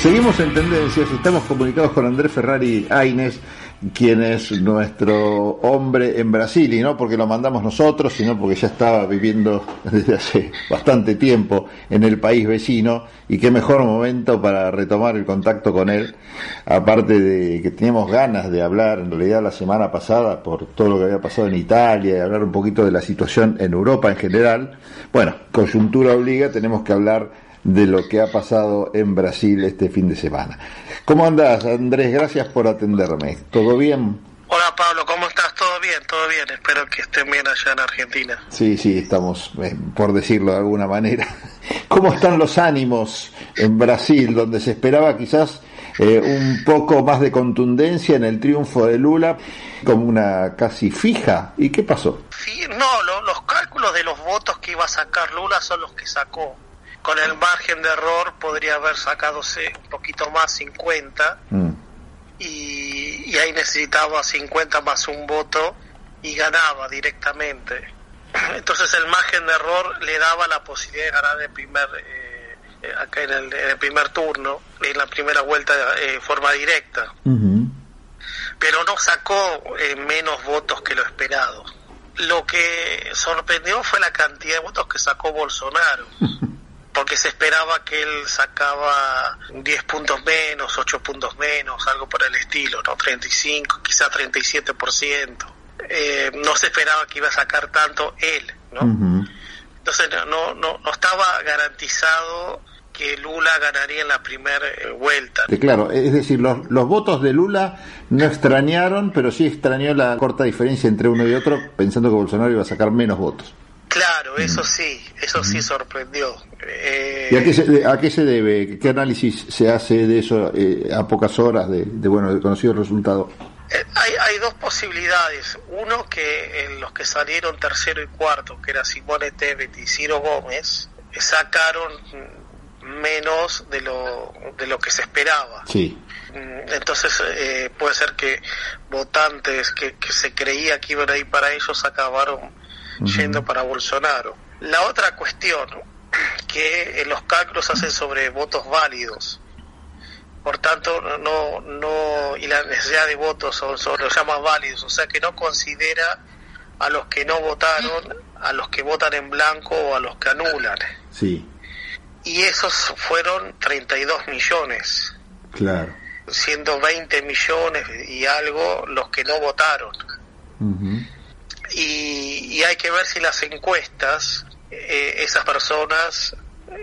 Seguimos en tendencias, estamos comunicados con Andrés Ferrari Aines, quien es nuestro hombre en Brasil, y no porque lo mandamos nosotros, sino porque ya estaba viviendo desde hace bastante tiempo en el país vecino, y qué mejor momento para retomar el contacto con él, aparte de que teníamos ganas de hablar en realidad la semana pasada por todo lo que había pasado en Italia y hablar un poquito de la situación en Europa en general. Bueno, coyuntura obliga, tenemos que hablar de lo que ha pasado en Brasil este fin de semana. ¿Cómo andás, Andrés? Gracias por atenderme. ¿Todo bien? Hola Pablo, ¿cómo estás? ¿Todo bien? ¿Todo bien? Espero que estén bien allá en Argentina. Sí, sí, estamos, eh, por decirlo de alguna manera. ¿Cómo están los ánimos en Brasil, donde se esperaba quizás eh, un poco más de contundencia en el triunfo de Lula, como una casi fija? ¿Y qué pasó? Sí, no, los cálculos de los votos que iba a sacar Lula son los que sacó con el margen de error podría haber sacadose un poquito más 50 mm. y, ahí necesitaba 50 más un voto y ganaba directamente. Entonces el margen de error le daba la posibilidad de ganar el primer eh, eh, acá en el, primer turno, en la primera vuelta de eh, forma directa. Pero no sacó menos votos que lo esperado. Lo que sorprendió fue la cantidad de votos que sacó Bolsonaro. porque se esperaba que él sacaba 10 puntos menos, 8 puntos menos, algo por el estilo, ¿no? 35, quizá 37%. Eh, no se esperaba que iba a sacar tanto él, ¿no? Entonces no, no, no estaba garantizado que Lula ganaría en la primera eh, vuelta. Claro, es decir, los, los votos de Lula no extrañaron, pero sí extrañó la corta diferencia entre uno y otro, pensando que Bolsonaro iba a sacar menos votos. Claro, eso sí, eso sí sorprendió. ¿Y a qué, se, a qué se debe? ¿Qué análisis se hace de eso eh, a pocas horas de, bueno, de conocido resultado? Eh, hay, hay dos posibilidades. Uno, que en los que salieron tercero y cuarto, que era Simone Tebet y Ciro Gómez, sacaron menos de lo, de lo que se esperaba. Sí. Mm, entonces eh, puede ser que votantes que, que se creía que iban a ir para ellos acabaron yendo para Bolsonaro. La otra cuestión, que los cálculos hacen sobre votos válidos. Por tanto, no, no, y la necesidad de votos son, son los llama válidos, o sea que no considera a los que no votaron, a los que votan en blanco o a los que anulan. Sí. Y esos fueron 32 millones. Claro. Siendo 20 millones y algo los que no votaron y, hay que ver si las encuestas, eh, esas personas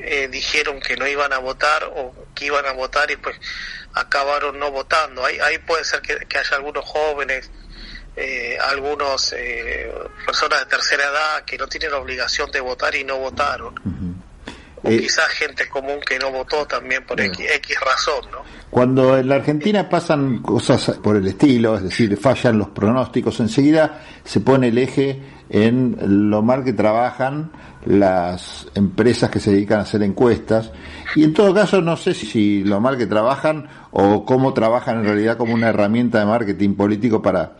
eh, dijeron que no iban a votar o que iban a votar y pues acabaron no votando. Ahí, ahí puede ser que, haya algunos jóvenes, eh, algunos eh, personas de tercera edad que no tienen obligación de votar y no votaron. O quizás gente común que no votó también por X, X razón, ¿no? Cuando en la Argentina pasan cosas por el estilo, es decir, fallan los pronósticos, enseguida se pone el eje en lo mal que trabajan las empresas que se dedican a hacer encuestas y en todo caso no sé si lo mal que trabajan o cómo trabajan en realidad como una herramienta de marketing político para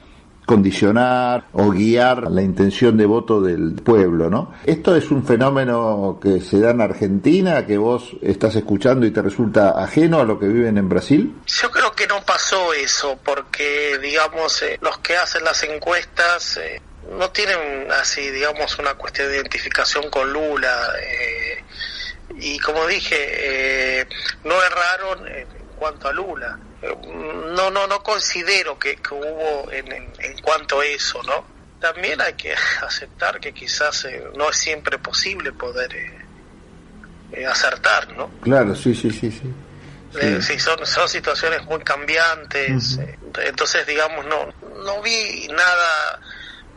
condicionar o guiar la intención de voto del pueblo, ¿no? Esto es un fenómeno que se da en Argentina, que vos estás escuchando y te resulta ajeno a lo que viven en Brasil. Yo creo que no pasó eso, porque, digamos, eh, los que hacen las encuestas eh, no tienen así, digamos, una cuestión de identificación con Lula. Eh, y como dije, no erraron en cuanto a Lula no no no considero que, hubo en, en, cuanto a eso no también hay que aceptar que quizás eh, no es siempre posible poder eh, eh, acertar no claro sí sí sí sí. Sí, son, son situaciones muy cambiantes entonces digamos no no vi nada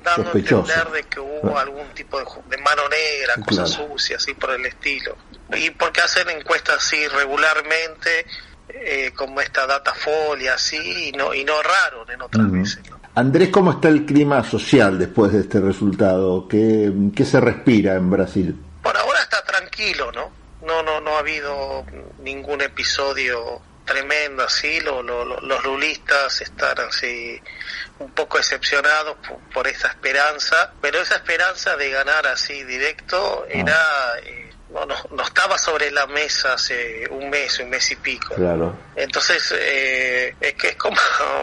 dando a entender de que hubo algún tipo de, mano negra, cosas sucias, así por el estilo. Y porque hacen encuestas así regularmente, eh, como esta data folia así y no y no raro en otras veces Andrés cómo está el clima social después de este resultado qué, qué se respira en Brasil por ahora está tranquilo no no no no ha habido ningún episodio tremendo así. Lo, los lulistas están así un poco decepcionados por, esa esperanza pero esa esperanza de ganar así directo era eh, no, no, estaba sobre la mesa hace un mes, un mes y pico. Claro. Entonces, eh, es que es como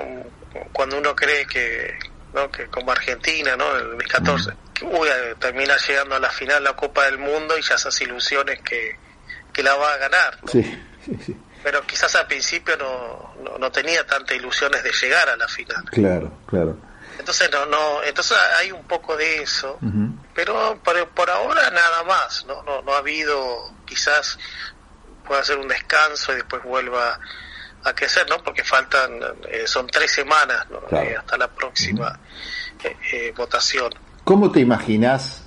cuando uno cree que, ¿no? que como Argentina, ¿no? El 2014, que uy, termina llegando a la final la Copa del Mundo y ya esas ilusiones que, que la va a ganar. Sí, sí, sí. Pero quizás al principio no, no, tenía tantas ilusiones de llegar a la final. Claro, claro. Entonces no, no, entonces hay un poco de eso, pero por, por, ahora nada más, ¿no? No, no ha habido, quizás pueda hacer un descanso y después vuelva a crecer, ¿no? Porque faltan, eh, son tres semanas eh, hasta la próxima eh, votación. ¿Cómo te imaginas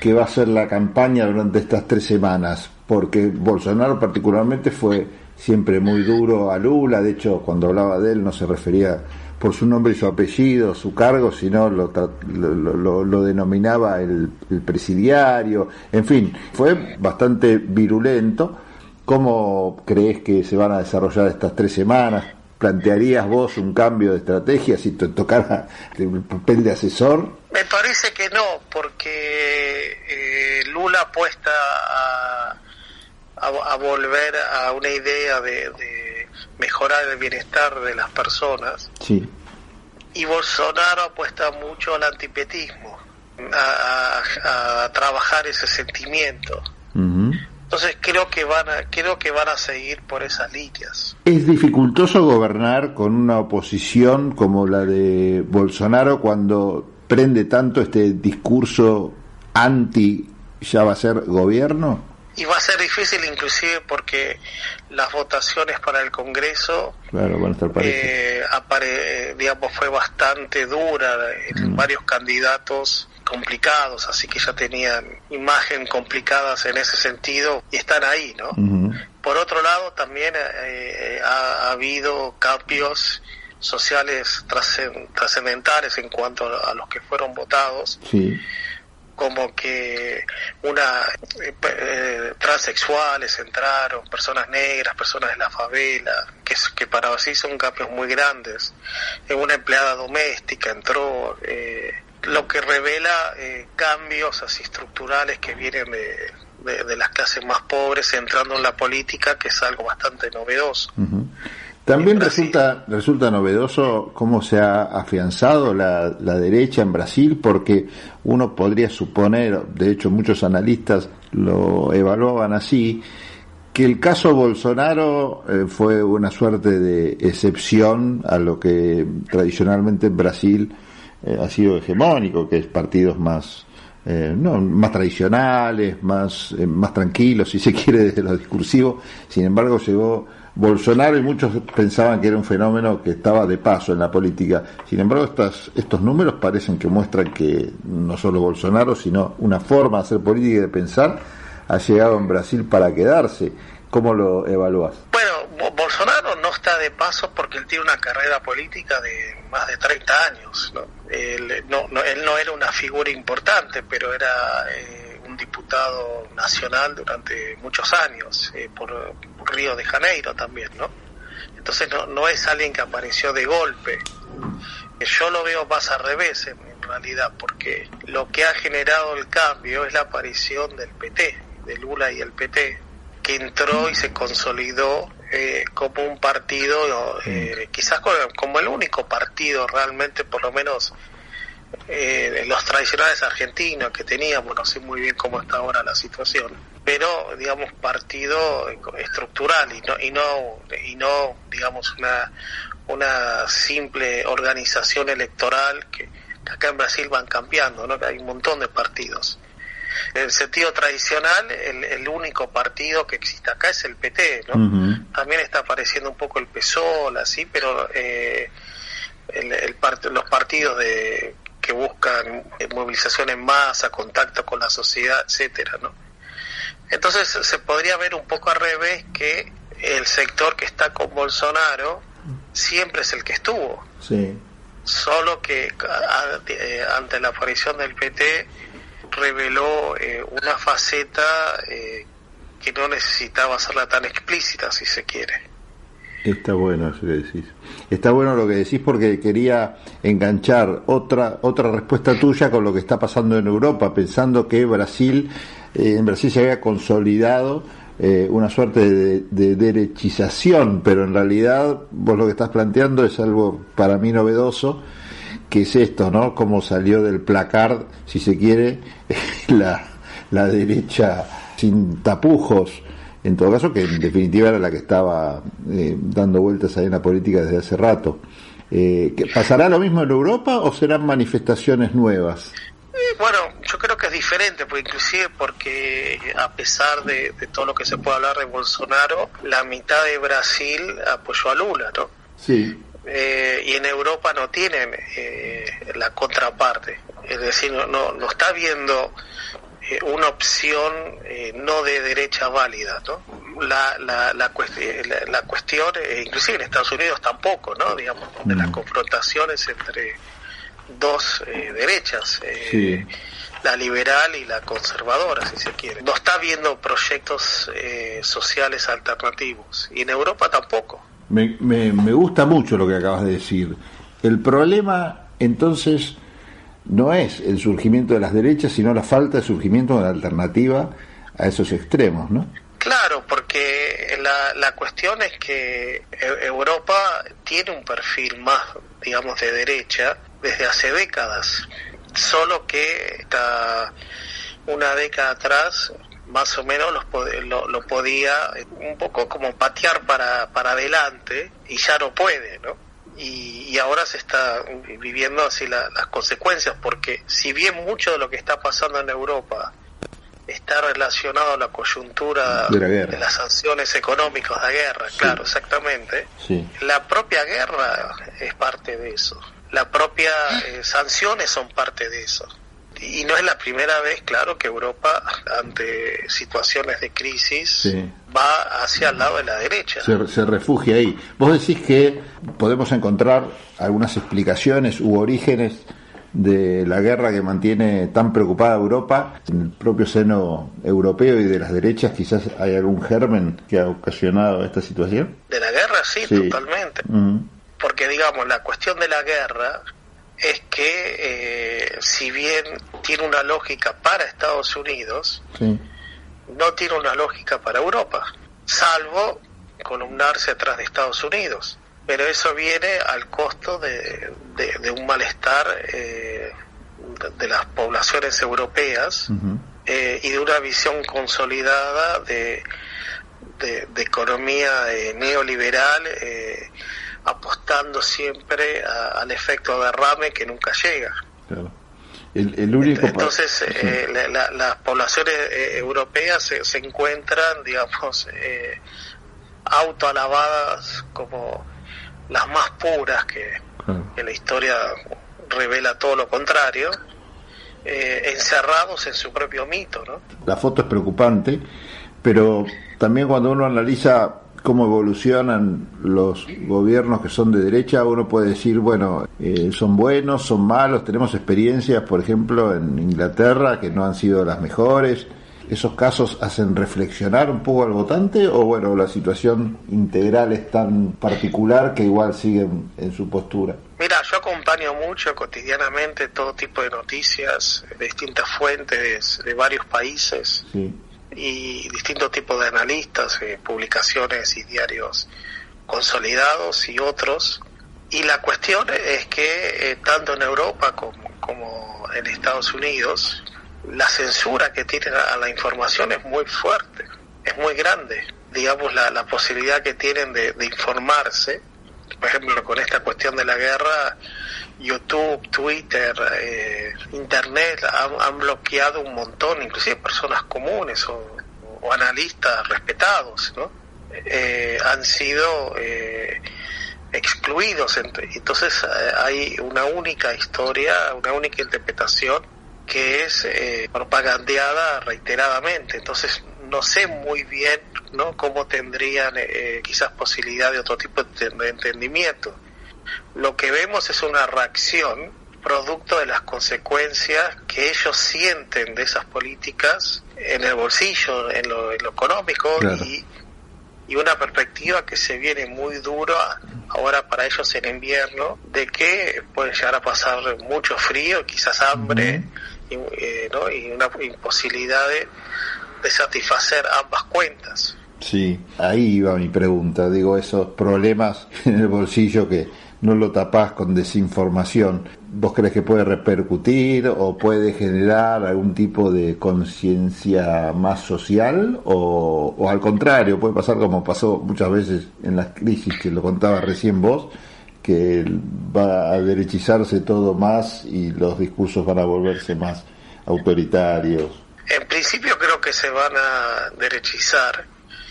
que va a ser la campaña durante estas tres semanas? Porque Bolsonaro particularmente fue siempre muy duro a Lula, de hecho cuando hablaba de él no se refería por su nombre y su apellido, su cargo, sino lo, lo, lo, denominaba el, presidiario, en fin, fue bastante virulento. ¿Cómo crees que se van a desarrollar estas tres semanas? ¿Plantearías vos un cambio de estrategia si te tocara el papel de asesor? Me parece que no, porque eh, Lula apuesta a, a, volver a una idea de mejorar el bienestar de las personas. Sí. Y Bolsonaro apuesta mucho al antipetismo, a, trabajar ese sentimiento. Entonces creo que van a, creo que van a seguir por esas líneas. Es dificultoso gobernar con una oposición como la de Bolsonaro cuando prende tanto este discurso anti ya va a ser gobierno y va a ser difícil inclusive porque las votaciones para el Congreso eh, digamos fue bastante dura en mm. varios candidatos complicados así que ya tenían imagen complicadas en ese sentido y están ahí no por otro lado también eh, ha, habido cambios sociales trascendentales en cuanto a los que fueron votados. Sí como que una eh, transexuales entraron, personas negras, personas de la favela, que, para sí son cambios muy grandes. en una empleada doméstica entró, eh, lo que revela eh, cambios así estructurales que vienen de, de, las clases más pobres entrando en la política, que es algo bastante novedoso. También resulta, resulta novedoso cómo se ha afianzado la, la, derecha en Brasil, porque uno podría suponer, de hecho muchos analistas lo evaluaban así, que el caso Bolsonaro eh, fue una suerte de excepción a lo que tradicionalmente en Brasil eh, ha sido hegemónico, que es partidos más, eh, no, más tradicionales, más, más tranquilos, si se quiere, desde lo discursivo. Sin embargo, llegó Bolsonaro y muchos pensaban que era un fenómeno que estaba de paso en la política. Sin embargo, estas, estos números parecen que muestran que no solo Bolsonaro, sino una forma de hacer política y de pensar ha llegado en Brasil para quedarse. ¿Cómo lo evalúas? Bueno, Bolsonaro no está de paso porque él tiene una carrera política de más de 30 años. Él, no, era una figura importante, pero era... Eh, diputado nacional durante muchos años, eh, por, Río de Janeiro también, ¿no? Entonces no, no es alguien que apareció de golpe. Yo lo veo más al revés en, realidad, porque lo que ha generado el cambio es la aparición del PT, de Lula y el PT, que entró y se consolidó eh, como un partido, eh, quizás como el único partido realmente, por lo menos eh, los tradicionales argentinos que teníamos, no sé muy bien cómo está ahora la situación, pero digamos partido estructural y no y no y no digamos una una simple organización electoral que, acá en Brasil van cambiando, ¿no? Que hay un montón de partidos. En el sentido tradicional, el, único partido que existe acá es el PT, ¿no? También está apareciendo un poco el PSOL, así, pero eh, el, el los partidos de que buscan movilización en masa, contacto con la sociedad, etcétera, ¿no? Entonces se podría ver un poco al revés que el sector que está con Bolsonaro siempre es el que estuvo. Sí. Solo que eh, ante la aparición del PT reveló eh, una faceta eh, que no necesitaba hacerla tan explícita, si se quiere. Está bueno eso que decís. Está bueno lo que decís porque quería enganchar otra otra respuesta tuya con lo que está pasando en Europa, pensando que Brasil eh, en Brasil se había consolidado eh, una suerte de, de, derechización, pero en realidad vos lo que estás planteando es algo para mí novedoso, que es esto, ¿no? Cómo salió del placard, si se quiere, la, la derecha sin tapujos en todo caso que en definitiva era la que estaba eh, dando vueltas ahí en la política desde hace rato. Eh, ¿Pasará lo mismo en Europa o serán manifestaciones nuevas? Bueno, que es diferente, porque inclusive porque a pesar de, todo lo que se puede hablar de Bolsonaro, la mitad de Brasil apoyó a Lula, ¿no? Sí. y en Europa no tienen la contraparte, es decir, no, no, no está viendo eh, una opción eh, no de derecha válida, ¿no? La, la, la, la, cuestión, eh, inclusive en Estados Unidos tampoco, ¿no? Digamos, de las mm. confrontaciones entre dos derechas, la liberal y la conservadora, si se quiere. No está viendo proyectos sociales alternativos y en Europa tampoco. Me, me, me gusta mucho lo que acabas de decir. El problema, entonces, no es el surgimiento de las derechas, sino la falta de surgimiento de una alternativa a esos extremos, ¿no? Claro, porque la, la cuestión es que e-, Europa tiene un perfil más, digamos, de derecha desde hace décadas, solo que está una década atrás más o menos lo, lo, podía un poco como patear para, para adelante y ya no puede, ¿no? y, ahora se está viviendo así las consecuencias, porque si bien mucho de lo que está pasando en Europa está relacionado a la coyuntura de, las sanciones económicas de guerra, claro, exactamente, la propia guerra es parte de eso, las propias eh, sanciones son parte de eso. Y no es la primera vez, claro, que Europa, ante situaciones de crisis, va hacia el lado de la derecha. Se, refugia ahí. Vos decís que podemos encontrar algunas explicaciones u orígenes de la guerra que mantiene tan preocupada Europa. En el propio seno europeo y de las derechas quizás hay algún germen que ha ocasionado esta situación. De la guerra sí, totalmente porque digamos la cuestión de la guerra es que eh, si bien tiene una lógica para Estados Unidos, no tiene una lógica para Europa, salvo columnarse atrás de Estados Unidos. Pero eso viene al costo de, un malestar eh, de las poblaciones europeas eh, y de una visión consolidada de, de economía neoliberal apostando siempre al efecto derrame que nunca llega. El, único Entonces, eh, las poblaciones eh, europeas se, encuentran, digamos, eh, autoalabadas como las más puras, que, la historia revela todo lo contrario, encerrados en su propio mito. ¿no? La foto es preocupante, pero también cuando uno analiza cómo evolucionan los gobiernos que son de derecha, uno puede decir, bueno, eh, son buenos, son malos, tenemos experiencias, por ejemplo, en Inglaterra que no han sido las mejores. ¿Esos casos hacen reflexionar un poco al votante o bueno, la situación integral es tan particular que igual siguen en su postura? Mira, yo acompaño mucho cotidianamente todo tipo de noticias de distintas fuentes de varios países. Sí y distintos tipos de analistas, eh, publicaciones y diarios consolidados y otros. Y la cuestión es que eh, tanto en Europa como, en Estados Unidos, la censura que tienen a la información es muy fuerte, es muy grande. Digamos, la, la posibilidad que tienen de, de informarse, por ejemplo, con esta cuestión de la guerra, YouTube, Twitter, eh, Internet han, bloqueado un montón, inclusive personas comunes o, analistas respetados, ¿no? Eh, han sido eh, excluidos. Entonces hay una única historia, una única interpretación que es propagandeada reiteradamente. Entonces no sé muy bien ¿no? cómo tendrían quizás posibilidad de otro tipo de entendimiento lo que vemos es una reacción producto de las consecuencias que ellos sienten de esas políticas en el bolsillo, en lo, económico y, y una perspectiva que se viene muy dura ahora para ellos en invierno, de que pueden llegar a pasar mucho frío, quizás hambre, y, eh, ¿no? y una imposibilidad de, de satisfacer ambas cuentas. Sí, ahí iba mi pregunta. Digo, esos problemas en el bolsillo que no lo tapás con desinformación. ¿Vos crees que puede repercutir o puede generar algún tipo de conciencia más social? O, o, al contrario, puede pasar como pasó muchas veces en las crisis que lo contaba recién vos, que va a derechizarse todo más y los discursos van a volverse más autoritarios? En principio creo que se van a derechizar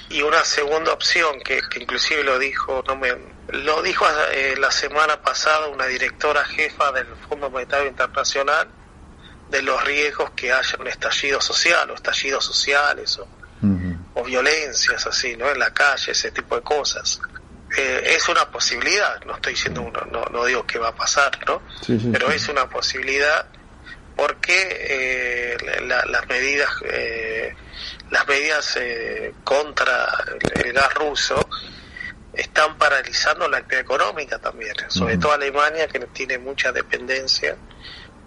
y una segunda opción que, que inclusive lo dijo no me lo dijo eh, la semana pasada una directora jefa del Fondo Monetario Internacional de los riesgos que haya un estallido social o estallidos sociales o, o violencias así no en la calle ese tipo de cosas. Eh, es una posibilidad no estoy diciendo uno no, no digo que va a pasar no sí, sí, pero sí. es una posibilidad porque eh, la, las medidas eh, las medidas eh, contra el gas ruso están paralizando la actividad económica también, sobre todo Alemania que tiene mucha dependencia,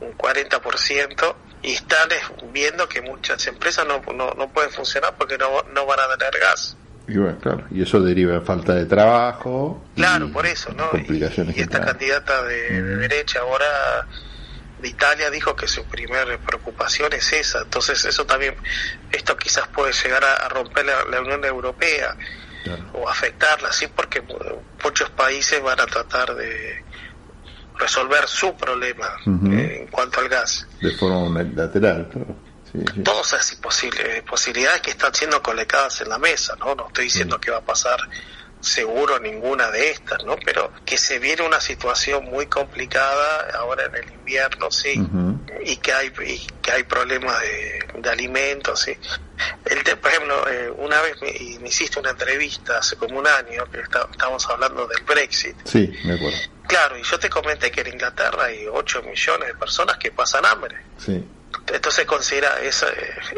un 40%, y están viendo que muchas empresas no, no, no pueden funcionar porque no, no van a tener gas. Y bueno, claro, y eso deriva en falta de trabajo. Claro, por eso, ¿no? Complicaciones y, y esta candidata de, de derecha ahora de Italia dijo que su primer preocupación es esa. Entonces eso también, esto quizás puede llegar a, a romper la, la, Unión Europea claro. o afectarla, sí, porque muchos países van a tratar de resolver su problema uh -huh. eh, en cuanto al gas. De forma unilateral, claro. Sí, sí. Todas esas posibilidades que están siendo colocadas en la mesa, ¿no? No estoy diciendo -huh. que va a pasar seguro ninguna de estas, ¿no? Pero que se viene una situación muy complicada ahora en el invierno, sí, uh -huh. y que hay y que hay problemas de, de alimentos, sí. El te, por ejemplo, eh, una vez me, me, hiciste una entrevista hace como un año que está, estábamos hablando del Brexit. Sí, me acuerdo. Claro, y yo te comenté que en Inglaterra hay 8 millones de personas que pasan hambre. Sí. Entonces considera eso,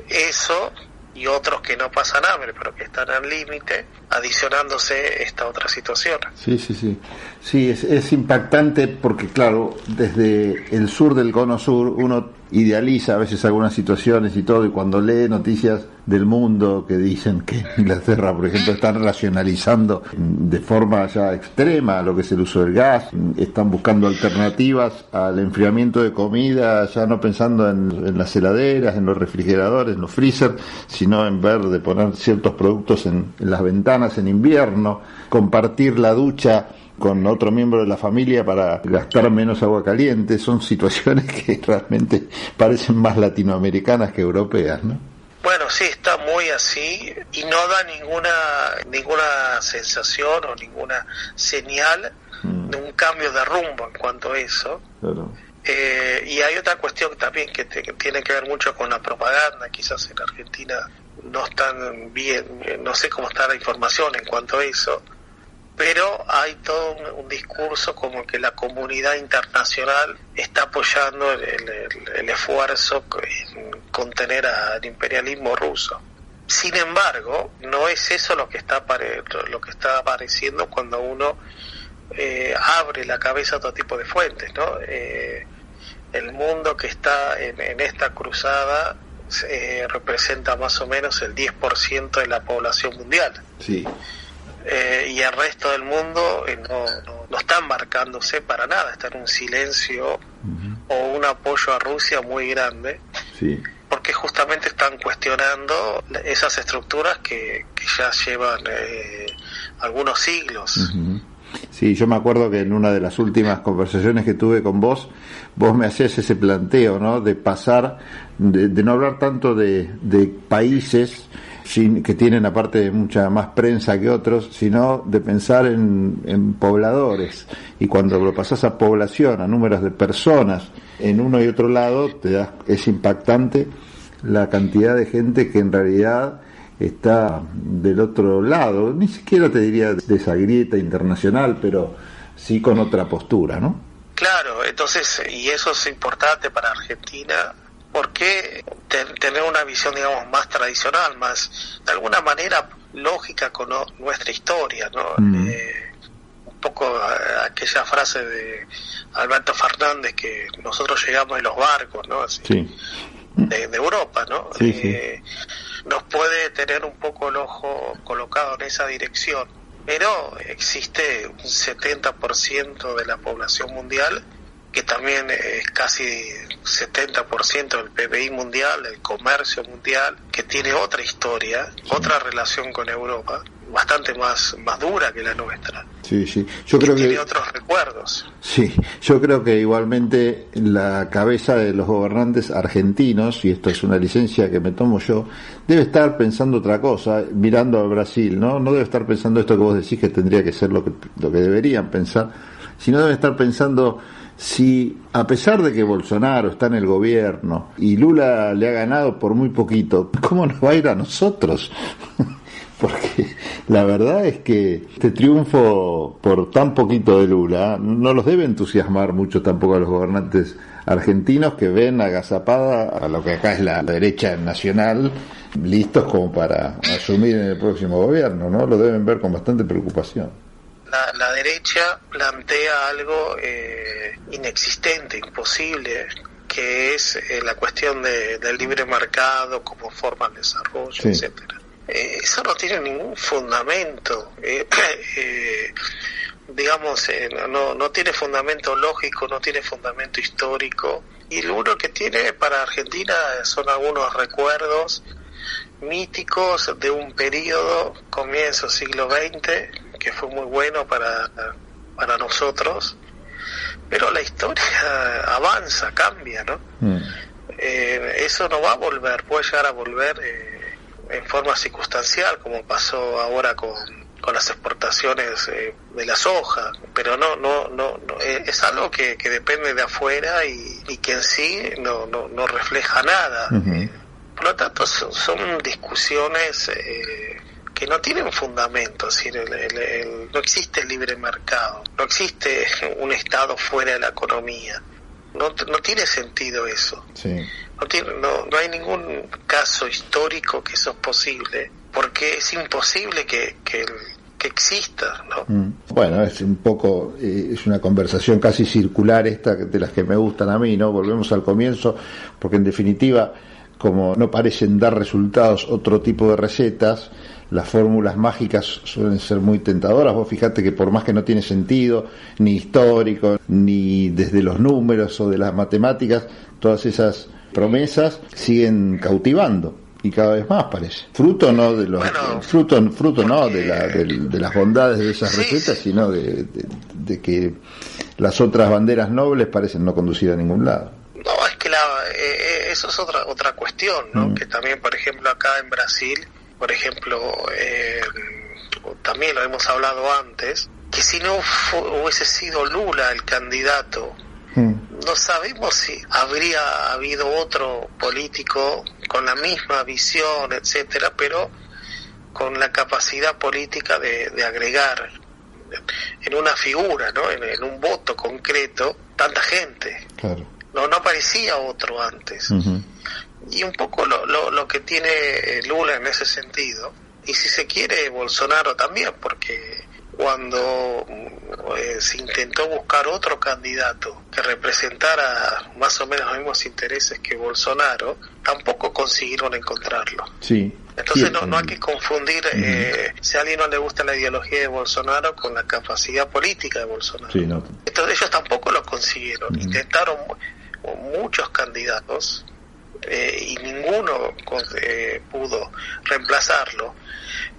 eso y otros que no pasan hambre, pero que están al límite, adicionándose esta otra situación. Sí, sí, sí. Sí, es, es impactante porque, claro, desde el sur del cono sur uno idealiza a veces algunas situaciones y todo, y cuando lee noticias del mundo que dicen que Inglaterra, por ejemplo, están racionalizando de forma ya extrema lo que es el uso del gas, están buscando alternativas al enfriamiento de comida, ya no pensando en, las heladeras, en los refrigeradores, en los freezer, sino en ver de poner ciertos productos en las ventanas en invierno, compartir la ducha con otro miembro de la familia para gastar menos agua caliente. Son situaciones que realmente parecen más latinoamericanas que europeas, ¿no? Bueno, sí, está muy así y no da ninguna ninguna sensación o ninguna señal mm. de un cambio de rumbo en cuanto a eso. Claro. Eh, y hay otra cuestión también que, te, que, tiene que ver mucho con la propaganda. Quizás en Argentina no están bien, no sé cómo está la información en cuanto a eso, pero hay todo un, discurso como que la comunidad internacional está apoyando el, esfuerzo en contener al imperialismo ruso. Sin embargo, no es eso lo que está lo que está apareciendo cuando uno eh, abre la cabeza a otro tipo de fuentes, ¿no? Eh, el mundo que está en, en esta cruzada eh, representa más o menos el 10% de la población mundial. Sí eh, y el resto del mundo eh, no, no, no, está embarcándose para nada, está en un silencio uh -huh. o un apoyo a Rusia muy grande, sí. porque justamente están cuestionando esas estructuras que, que ya llevan eh, algunos siglos. Uh -huh. Sí, yo me acuerdo que en una de las últimas conversaciones que tuve con vos, vos me hacías ese planteo, ¿no? De pasar, de, de no hablar tanto de, de países, sin, que tienen aparte mucha más prensa que otros, sino de pensar en, pobladores. Y cuando lo pasas a población, a números de personas en uno y otro lado, te das, es impactante la cantidad de gente que en realidad está del otro lado, ni siquiera te diría de esa grieta internacional, pero sí con otra postura, ¿no? Claro, entonces, y eso es importante para Argentina, ¿por qué tener una visión, digamos, más tradicional, más, de alguna manera, lógica con nuestra historia, ¿no? Mm. Eh, un poco aquella frase de Alberto Fernández que nosotros llegamos en los barcos, ¿no? de, Europa, ¿no? Eh, nos puede tener un poco el ojo colocado en esa dirección, pero existe un 70% de la población mundial que también es casi 70% del PBI mundial, el comercio mundial, que tiene otra historia, otra relación con Europa, bastante más, más dura que la nuestra. Sí, sí. Yo creo tiene otros recuerdos. Sí, yo creo que igualmente la cabeza de los gobernantes argentinos, y esto es una licencia que me tomo yo, debe estar pensando otra cosa, mirando a Brasil, ¿no? No debe estar pensando esto que vos decís que tendría que ser lo que, lo que deberían pensar, sino debe estar pensando si a pesar de que Bolsonaro está en el gobierno y Lula le ha ganado por muy poquito, ¿cómo nos va a ir a nosotros? Porque la verdad es que este triunfo por tan poquito de Lula no los debe entusiasmar mucho tampoco a los gobernantes argentinos que ven agazapada a lo que acá es la derecha nacional listos como para asumir en el próximo gobierno, ¿no? Lo deben ver con bastante preocupación la, derecha plantea algo eh, inexistente, imposible, que es eh, la cuestión del libre mercado como forma de desarrollo, etcétera. Eh, eso no tiene ningún fundamento. digamos, no, no tiene fundamento lógico, no tiene fundamento histórico. Y lo único que tiene para Argentina son algunos recuerdos míticos de un periodo, comienzo siglo XX, que fue muy bueno para, para nosotros, pero la historia avanza, cambia, ¿no? Mm. Eh, eso no va a volver, puede llegar a volver eh, en forma circunstancial, como pasó ahora con, con las exportaciones eh, de la soja, pero no, no, no, es algo que, que, depende de afuera y, y, que en sí no, no, no refleja nada. por lo tanto, son, son discusiones que no tienen fundamento, no existe el libre mercado, no existe un Estado fuera de la economía, no, no tiene sentido eso. No, tiene, no, no hay ningún caso histórico que eso es posible, porque es imposible que, que, exista. ¿no? Mm. Bueno, es un poco, eh, es una conversación casi circular esta de las que me gustan a mí, ¿no? Volvemos al comienzo, porque en definitiva, como no parecen dar resultados otro tipo de recetas, las fórmulas mágicas suelen ser muy tentadoras. Vos fijate que por más que no tiene sentido, ni histórico, ni desde los números o de las matemáticas, todas esas promesas siguen cautivando y cada vez más parece. Fruto no de los fruto fruto no de, la, de, las bondades de esas recetas, sino de, que las otras banderas nobles parecen no conducir a ningún lado. No, es que la, eh, eh, eso es otra otra cuestión, ¿no? Mm. Que también, por ejemplo, acá en Brasil por ejemplo, eh, también lo hemos hablado antes, que si no hubiese sido Lula el candidato, hmm. no sabemos si habría habido otro político con la misma visión, etcétera, pero con la capacidad política de, agregar en una figura, ¿no? En, un voto concreto, tanta gente. No, no aparecía otro antes y un poco lo, lo, que tiene Lula en ese sentido, y si se quiere Bolsonaro también, porque cuando eh, se intentó buscar otro candidato que representara más o menos los mismos intereses que Bolsonaro, tampoco consiguieron encontrarlo. Sí. Entonces no, no hay que confundir eh, si a alguien no le gusta la ideología de Bolsonaro con la capacidad política de Bolsonaro. Entonces ellos tampoco lo consiguieron. Intentaron muchos candidatos eh, y ninguno eh, pudo reemplazarlo,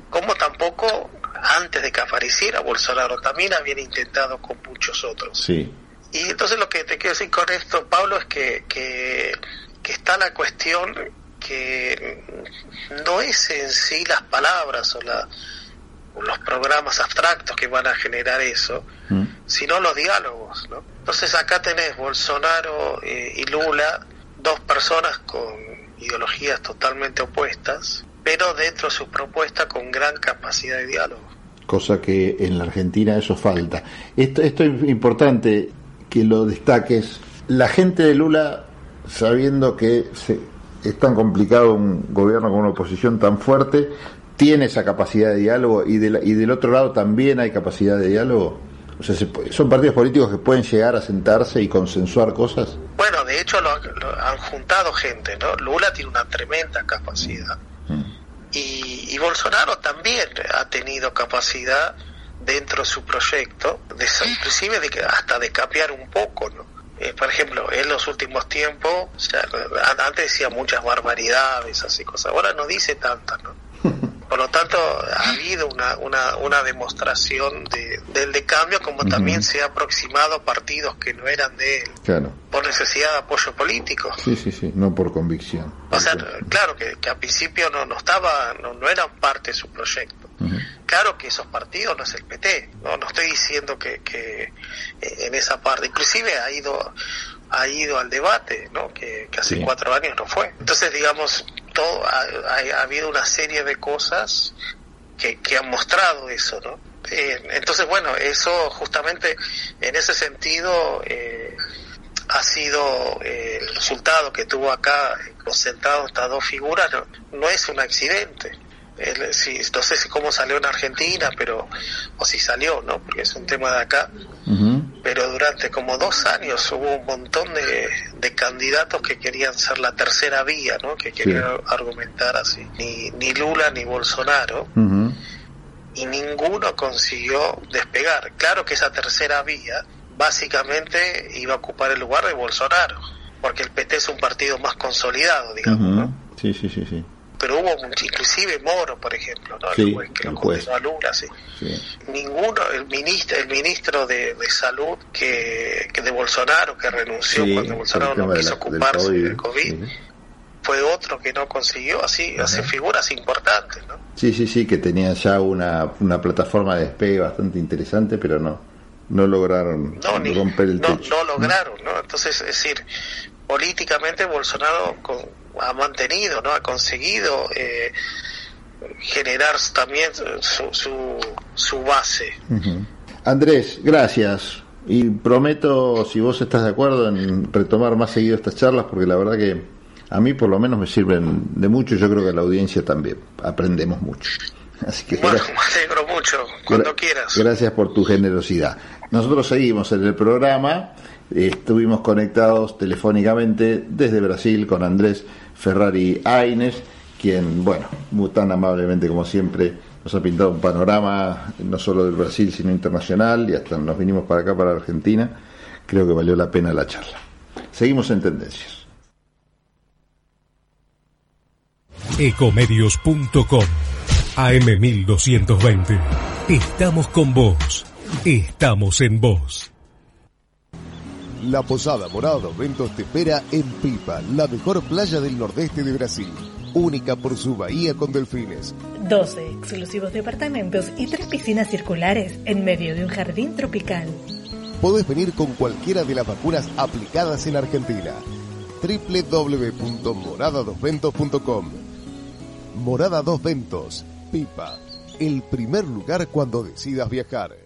como tampoco antes de que apareciera Bolsonaro también habían intentado con muchos otros. Sí. Y entonces lo que te quiero decir con esto, Pablo, es que, que, está la cuestión que no es en sí las palabras o, la, los programas abstractos que van a generar eso, mm. sino los diálogos. ¿no? Entonces acá tenés Bolsonaro eh, y Lula dos personas con ideologías totalmente opuestas, pero dentro de su propuesta con gran capacidad de diálogo. Cosa que en la Argentina eso falta. Esto, esto es importante que lo destaques. La gente de Lula sabiendo que es tan complicado un gobierno con una oposición tan fuerte, tiene esa capacidad de diálogo y, y del otro lado también hay capacidad de diálogo? O sea, ¿son partidos políticos que pueden llegar a sentarse y consensuar cosas? Bueno, de hecho lo, han juntado gente, ¿no? Lula tiene una tremenda capacidad. Mm. Y, Bolsonaro también ha tenido capacidad dentro de su proyecto, de, inclusive de, hasta de cambiar un poco, ¿no? Eh, por ejemplo, en los últimos tiempos, antes decía muchas barbaridades, así cosas, ahora no dice tantas, ¿no? Por lo tanto, ha habido una, una, una demostración de, del de cambio, como también se ha aproximado a partidos que no eran de él, claro. por necesidad de apoyo político. Sí, sí, sí, no por convicción. O sea, claro que, que al principio no, no, estaba, no, no eran parte de su proyecto. Claro que esos partidos no es el PT, no, no estoy diciendo que, que eh, en esa parte, inclusive ha ido ha ido al debate, ¿no? Que, hace cuatro años no fue. Entonces, digamos, todo ha, habido una serie de cosas que, que han mostrado eso, ¿no? Eh, entonces, bueno, eso justamente en ese sentido eh, ha sido eh, el resultado que tuvo acá concentrado estas dos figuras, no, es un accidente si, no sé cómo salió en Argentina, pero o si salió, ¿no? Porque es un tema de acá. Durante como dos años hubo un montón de, candidatos que querían ser la tercera vía, ¿no? Que querían argumentar así. Ni, ni Lula ni Bolsonaro. Y ninguno consiguió despegar. Claro que esa tercera vía básicamente iba a ocupar el lugar de Bolsonaro, porque el PT es un partido más consolidado, digamos, ¿no? Sí, sí, sí, sí pero hubo inclusive Moro, por ejemplo, ¿no? el juez que lo condenó a Lula, sí. Ninguno, el ministro, el ministro de, Salud que, que, de Bolsonaro, que renunció cuando Bolsonaro no quiso ocuparse del COVID, fue otro que no consiguió, así, hace figuras importantes, ¿no? Sí, sí, sí, que tenía ya una, una plataforma de despegue bastante interesante, pero no no lograron romper el techo. No, lograron, ¿no? Entonces, es decir, políticamente Bolsonaro ha mantenido, ¿no? Ha conseguido eh, generar también su, su, base. Andrés, gracias. Y prometo, si vos estás de acuerdo, en retomar más seguido estas charlas, porque la verdad que a mí por lo menos me sirven de mucho, yo creo que a la audiencia también. Aprendemos mucho. Así que bueno, me alegro mucho, cuando quieras. Gracias por tu generosidad. Nosotros seguimos en el programa, estuvimos conectados telefónicamente desde Brasil con Andrés Ferrari Aines, quien, bueno, muy tan amablemente como siempre, nos ha pintado un panorama no solo del Brasil, sino internacional, y hasta nos vinimos para acá, para Argentina. Creo que valió la pena la charla. Seguimos en tendencias. Ecomedios.com AM1220. Estamos con vos. Estamos en vos. La Posada Morada Ventos te espera en Pipa, la mejor playa del nordeste de Brasil. Única por su bahía con delfines. 12 exclusivos departamentos y tres piscinas circulares en medio de un jardín tropical. Podés venir con cualquiera de las vacunas aplicadas en Argentina. www.moradadosventos.com Morada Dos Ventos, Pipa, el primer lugar cuando decidas viajar.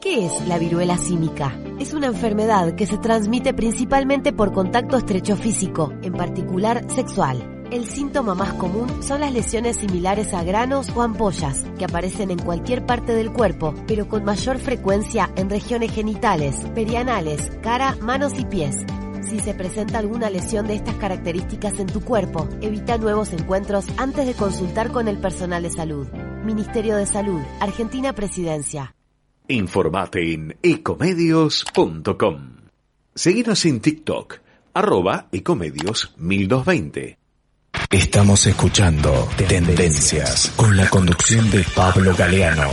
¿Qué es la viruela símica? Es una enfermedad que se transmite principalmente por contacto estrecho físico, en particular sexual. El síntoma más común son las lesiones similares a granos o ampollas, que aparecen en cualquier parte del cuerpo, pero con mayor frecuencia en regiones genitales, perianales, cara, manos y pies. Si se presenta alguna lesión de estas características en tu cuerpo, evita nuevos encuentros antes de consultar con el personal de salud. Ministerio de Salud, Argentina Presidencia. Informate en ecomedios.com. Seguinos en TikTok, arroba ecomedios 1220. Estamos escuchando Tendencias con la conducción de Pablo Galeano.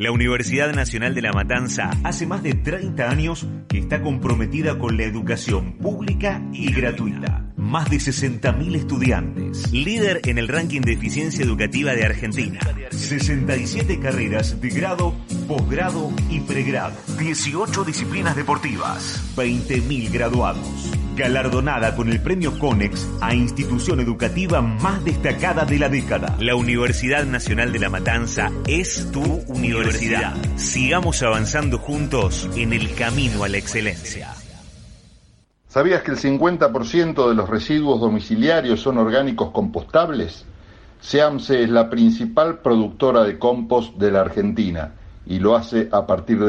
La Universidad Nacional de La Matanza hace más de 30 años que está comprometida con la educación pública y gratuita. Más de 60.000 estudiantes. Líder en el ranking de eficiencia educativa de Argentina. 67 carreras de grado, posgrado y pregrado. 18 disciplinas deportivas. 20.000 graduados galardonada con el premio CONEX a institución educativa más destacada de la década. La Universidad Nacional de La Matanza es tu universidad. Sigamos avanzando juntos en el camino a la excelencia. ¿Sabías que el 50% de los residuos domiciliarios son orgánicos compostables? SEAMSE es la principal productora de compost de la Argentina y lo hace a partir de